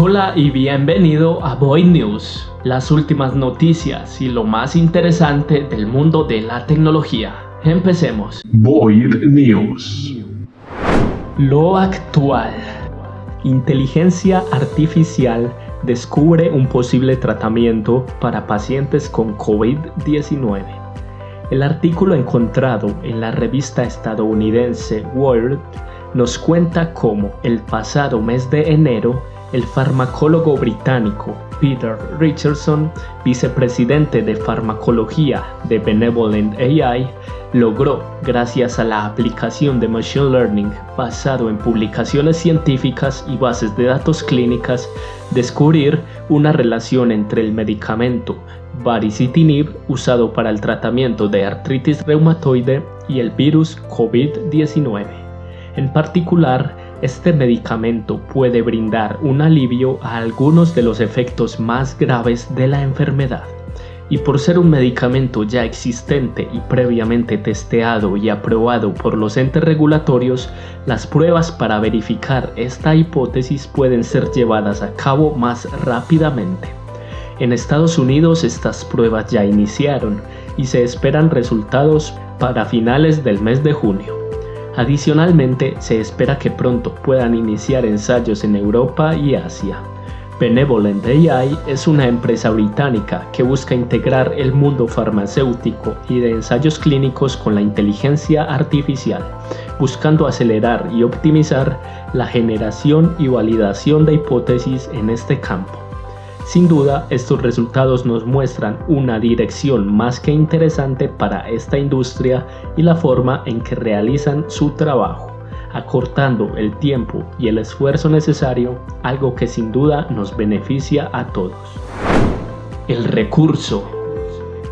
Hola y bienvenido a Boy News, las últimas noticias y lo más interesante del mundo de la tecnología. Empecemos. Void News. Lo actual. Inteligencia artificial descubre un posible tratamiento para pacientes con COVID-19. El artículo encontrado en la revista estadounidense World nos cuenta cómo el pasado mes de enero el farmacólogo británico Peter Richardson, vicepresidente de farmacología de Benevolent AI, logró, gracias a la aplicación de Machine Learning basado en publicaciones científicas y bases de datos clínicas, descubrir una relación entre el medicamento baricitinib usado para el tratamiento de artritis reumatoide y el virus COVID-19. En particular, este medicamento puede brindar un alivio a algunos de los efectos más graves de la enfermedad. Y por ser un medicamento ya existente y previamente testeado y aprobado por los entes regulatorios, las pruebas para verificar esta hipótesis pueden ser llevadas a cabo más rápidamente. En Estados Unidos estas pruebas ya iniciaron y se esperan resultados para finales del mes de junio. Adicionalmente, se espera que pronto puedan iniciar ensayos en Europa y Asia. Benevolent AI es una empresa británica que busca integrar el mundo farmacéutico y de ensayos clínicos con la inteligencia artificial, buscando acelerar y optimizar la generación y validación de hipótesis en este campo. Sin duda, estos resultados nos muestran una dirección más que interesante para esta industria y la forma en que realizan su trabajo, acortando el tiempo y el esfuerzo necesario, algo que sin duda nos beneficia a todos. El recurso.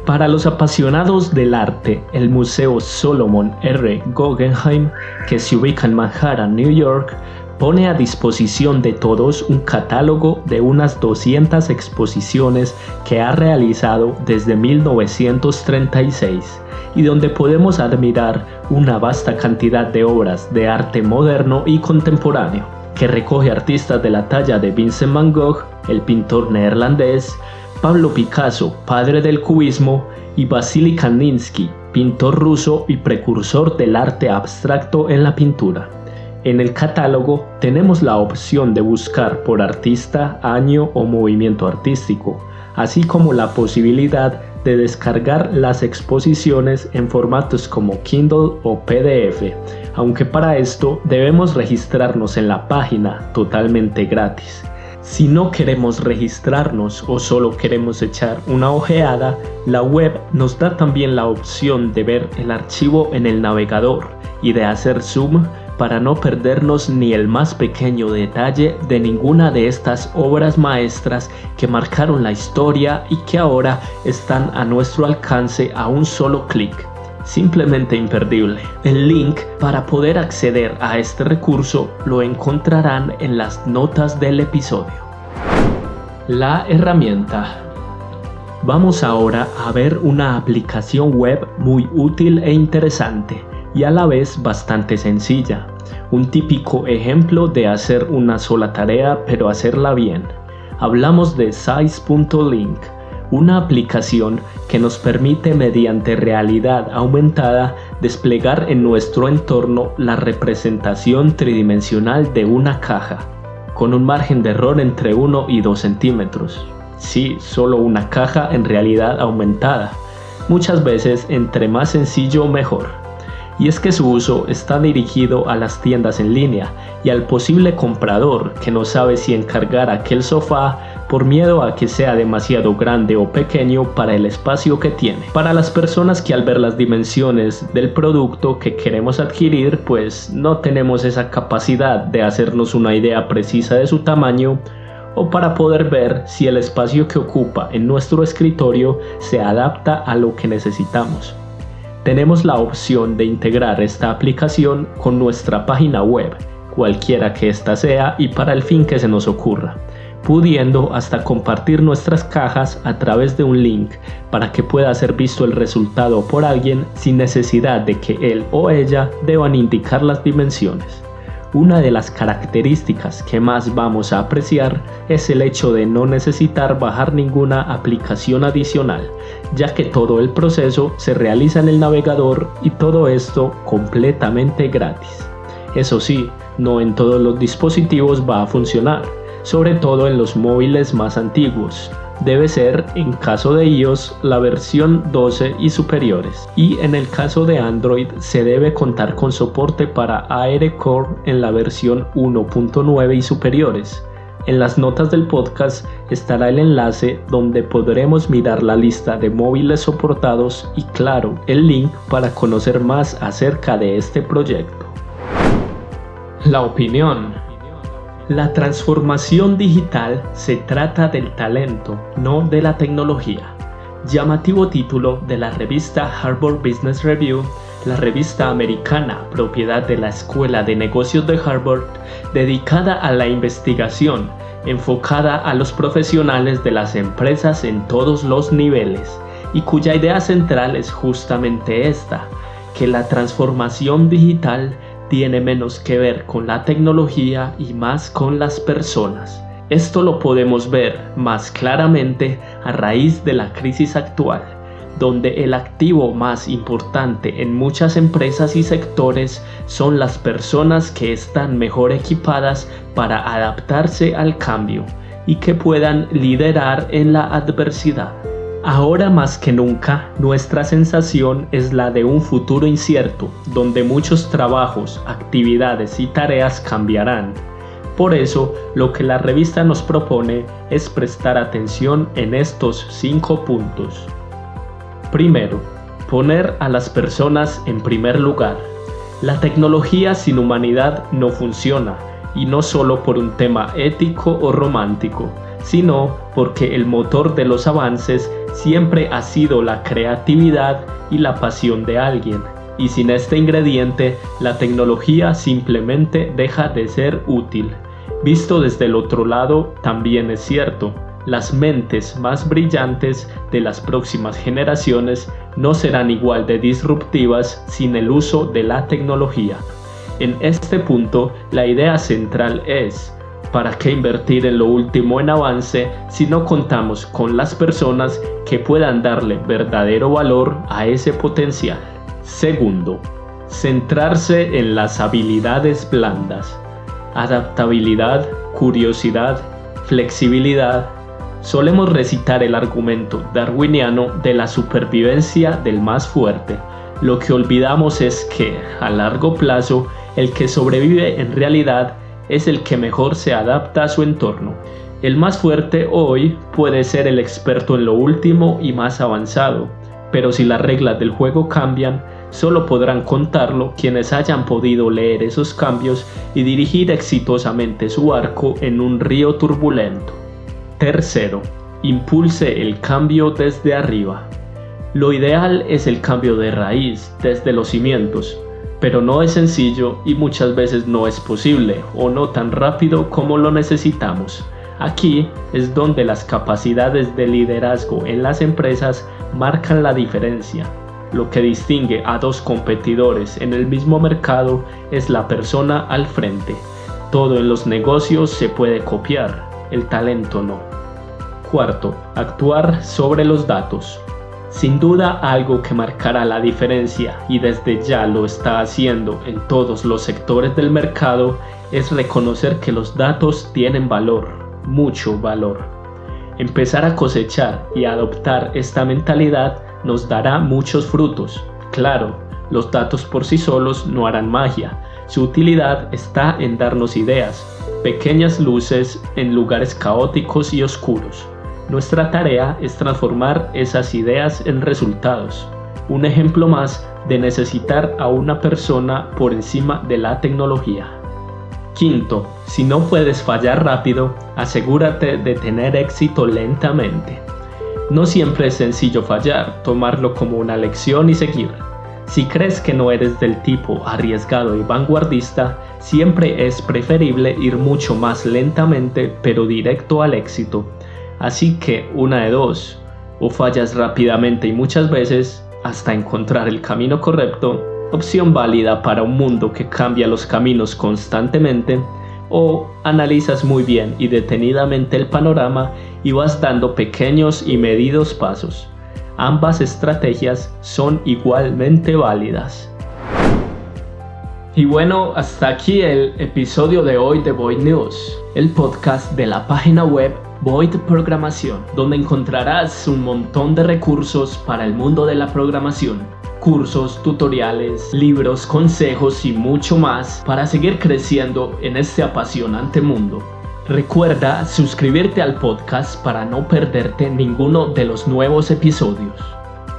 Para los apasionados del arte, el Museo Solomon R. Guggenheim, que se ubica en Manhattan, New York, pone a disposición de todos un catálogo de unas 200 exposiciones que ha realizado desde 1936 y donde podemos admirar una vasta cantidad de obras de arte moderno y contemporáneo, que recoge artistas de la talla de Vincent van Gogh, el pintor neerlandés, Pablo Picasso, padre del cubismo, y Vasily Kandinsky, pintor ruso y precursor del arte abstracto en la pintura. En el catálogo tenemos la opción de buscar por artista, año o movimiento artístico, así como la posibilidad de descargar las exposiciones en formatos como Kindle o PDF, aunque para esto debemos registrarnos en la página totalmente gratis. Si no queremos registrarnos o solo queremos echar una ojeada, la web nos da también la opción de ver el archivo en el navegador y de hacer zoom para no perdernos ni el más pequeño detalle de ninguna de estas obras maestras que marcaron la historia y que ahora están a nuestro alcance a un solo clic. Simplemente imperdible. El link para poder acceder a este recurso lo encontrarán en las notas del episodio. La herramienta Vamos ahora a ver una aplicación web muy útil e interesante y a la vez bastante sencilla. Un típico ejemplo de hacer una sola tarea pero hacerla bien. Hablamos de Size.link, una aplicación que nos permite mediante realidad aumentada desplegar en nuestro entorno la representación tridimensional de una caja, con un margen de error entre 1 y 2 centímetros. Sí, solo una caja en realidad aumentada. Muchas veces entre más sencillo mejor y es que su uso está dirigido a las tiendas en línea y al posible comprador que no sabe si encargar aquel sofá por miedo a que sea demasiado grande o pequeño para el espacio que tiene. Para las personas que al ver las dimensiones del producto que queremos adquirir pues no tenemos esa capacidad de hacernos una idea precisa de su tamaño, o para poder ver si el espacio que ocupa en nuestro escritorio se adapta a lo que necesitamos tenemos la opción de integrar esta aplicación con nuestra página web, cualquiera que ésta sea y para el fin que se nos ocurra, pudiendo hasta compartir nuestras cajas a través de un link para que pueda ser visto el resultado por alguien sin necesidad de que él o ella deban indicar las dimensiones. Una de las características que más vamos a apreciar es el hecho de no necesitar bajar ninguna aplicación adicional, ya que todo el proceso se realiza en el navegador y todo esto completamente gratis. Eso sí, no en todos los dispositivos va a funcionar, sobre todo en los móviles más antiguos, debe ser en caso de iOS la versión 12 y superiores y en el caso de Android se debe contar con soporte para ARCore en la versión 1.9 y superiores. En las notas del podcast estará el enlace donde podremos mirar la lista de móviles soportados y claro, el link para conocer más acerca de este proyecto. La opinión la transformación digital se trata del talento, no de la tecnología. Llamativo título de la revista Harvard Business Review, la revista americana propiedad de la Escuela de Negocios de Harvard, dedicada a la investigación, enfocada a los profesionales de las empresas en todos los niveles, y cuya idea central es justamente esta, que la transformación digital tiene menos que ver con la tecnología y más con las personas. Esto lo podemos ver más claramente a raíz de la crisis actual, donde el activo más importante en muchas empresas y sectores son las personas que están mejor equipadas para adaptarse al cambio y que puedan liderar en la adversidad. Ahora más que nunca, nuestra sensación es la de un futuro incierto, donde muchos trabajos, actividades y tareas cambiarán. Por eso, lo que la revista nos propone es prestar atención en estos cinco puntos. Primero, poner a las personas en primer lugar. La tecnología sin humanidad no funciona, y no solo por un tema ético o romántico, sino porque el motor de los avances siempre ha sido la creatividad y la pasión de alguien, y sin este ingrediente la tecnología simplemente deja de ser útil. Visto desde el otro lado, también es cierto, las mentes más brillantes de las próximas generaciones no serán igual de disruptivas sin el uso de la tecnología. En este punto, la idea central es, ¿Para qué invertir en lo último en avance si no contamos con las personas que puedan darle verdadero valor a ese potencial? Segundo, centrarse en las habilidades blandas. Adaptabilidad, curiosidad, flexibilidad. Solemos recitar el argumento darwiniano de la supervivencia del más fuerte. Lo que olvidamos es que, a largo plazo, el que sobrevive en realidad es el que mejor se adapta a su entorno. El más fuerte hoy puede ser el experto en lo último y más avanzado, pero si las reglas del juego cambian, solo podrán contarlo quienes hayan podido leer esos cambios y dirigir exitosamente su arco en un río turbulento. Tercero, impulse el cambio desde arriba. Lo ideal es el cambio de raíz, desde los cimientos, pero no es sencillo y muchas veces no es posible o no tan rápido como lo necesitamos. Aquí es donde las capacidades de liderazgo en las empresas marcan la diferencia. Lo que distingue a dos competidores en el mismo mercado es la persona al frente. Todo en los negocios se puede copiar, el talento no. Cuarto, actuar sobre los datos. Sin duda algo que marcará la diferencia y desde ya lo está haciendo en todos los sectores del mercado es reconocer que los datos tienen valor, mucho valor. Empezar a cosechar y adoptar esta mentalidad nos dará muchos frutos. Claro, los datos por sí solos no harán magia. Su utilidad está en darnos ideas, pequeñas luces en lugares caóticos y oscuros. Nuestra tarea es transformar esas ideas en resultados. Un ejemplo más de necesitar a una persona por encima de la tecnología. Quinto, si no puedes fallar rápido, asegúrate de tener éxito lentamente. No siempre es sencillo fallar, tomarlo como una lección y seguir. Si crees que no eres del tipo arriesgado y vanguardista, siempre es preferible ir mucho más lentamente pero directo al éxito Así que una de dos, o fallas rápidamente y muchas veces hasta encontrar el camino correcto, opción válida para un mundo que cambia los caminos constantemente, o analizas muy bien y detenidamente el panorama y vas dando pequeños y medidos pasos. Ambas estrategias son igualmente válidas. Y bueno, hasta aquí el episodio de hoy de Void News, el podcast de la página web Void Programación, donde encontrarás un montón de recursos para el mundo de la programación, cursos, tutoriales, libros, consejos y mucho más para seguir creciendo en este apasionante mundo. Recuerda suscribirte al podcast para no perderte ninguno de los nuevos episodios.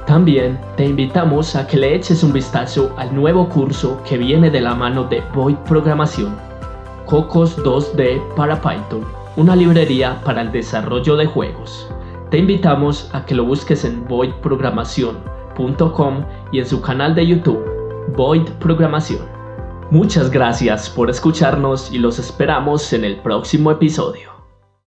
También te invitamos a que le eches un vistazo al nuevo curso que viene de la mano de Void Programación, Cocos 2D para Python, una librería para el desarrollo de juegos. Te invitamos a que lo busques en voidprogramación.com y en su canal de YouTube, Void Programación. Muchas gracias por escucharnos y los esperamos en el próximo episodio.